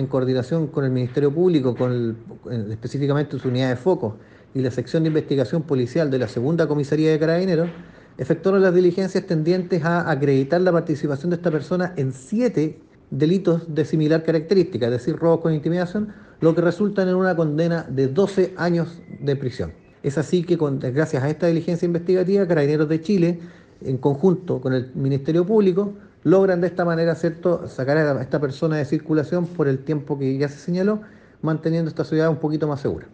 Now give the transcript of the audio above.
en coordinación con el Ministerio Público, con específicamente su unidad de foco y la sección de investigación policial de la segunda comisaría de Carabineros, efectuaron las diligencias tendientes a acreditar la participación de esta persona en siete delitos de similar característica, es decir, robos con intimidación, lo que resulta en una condena de 12 años de prisión. Es así que gracias a esta diligencia investigativa, Carabineros de Chile, en conjunto con el Ministerio Público, logran de esta manera sacar a esta persona de circulación por el tiempo que ya se señaló, manteniendo esta ciudad un poquito más segura.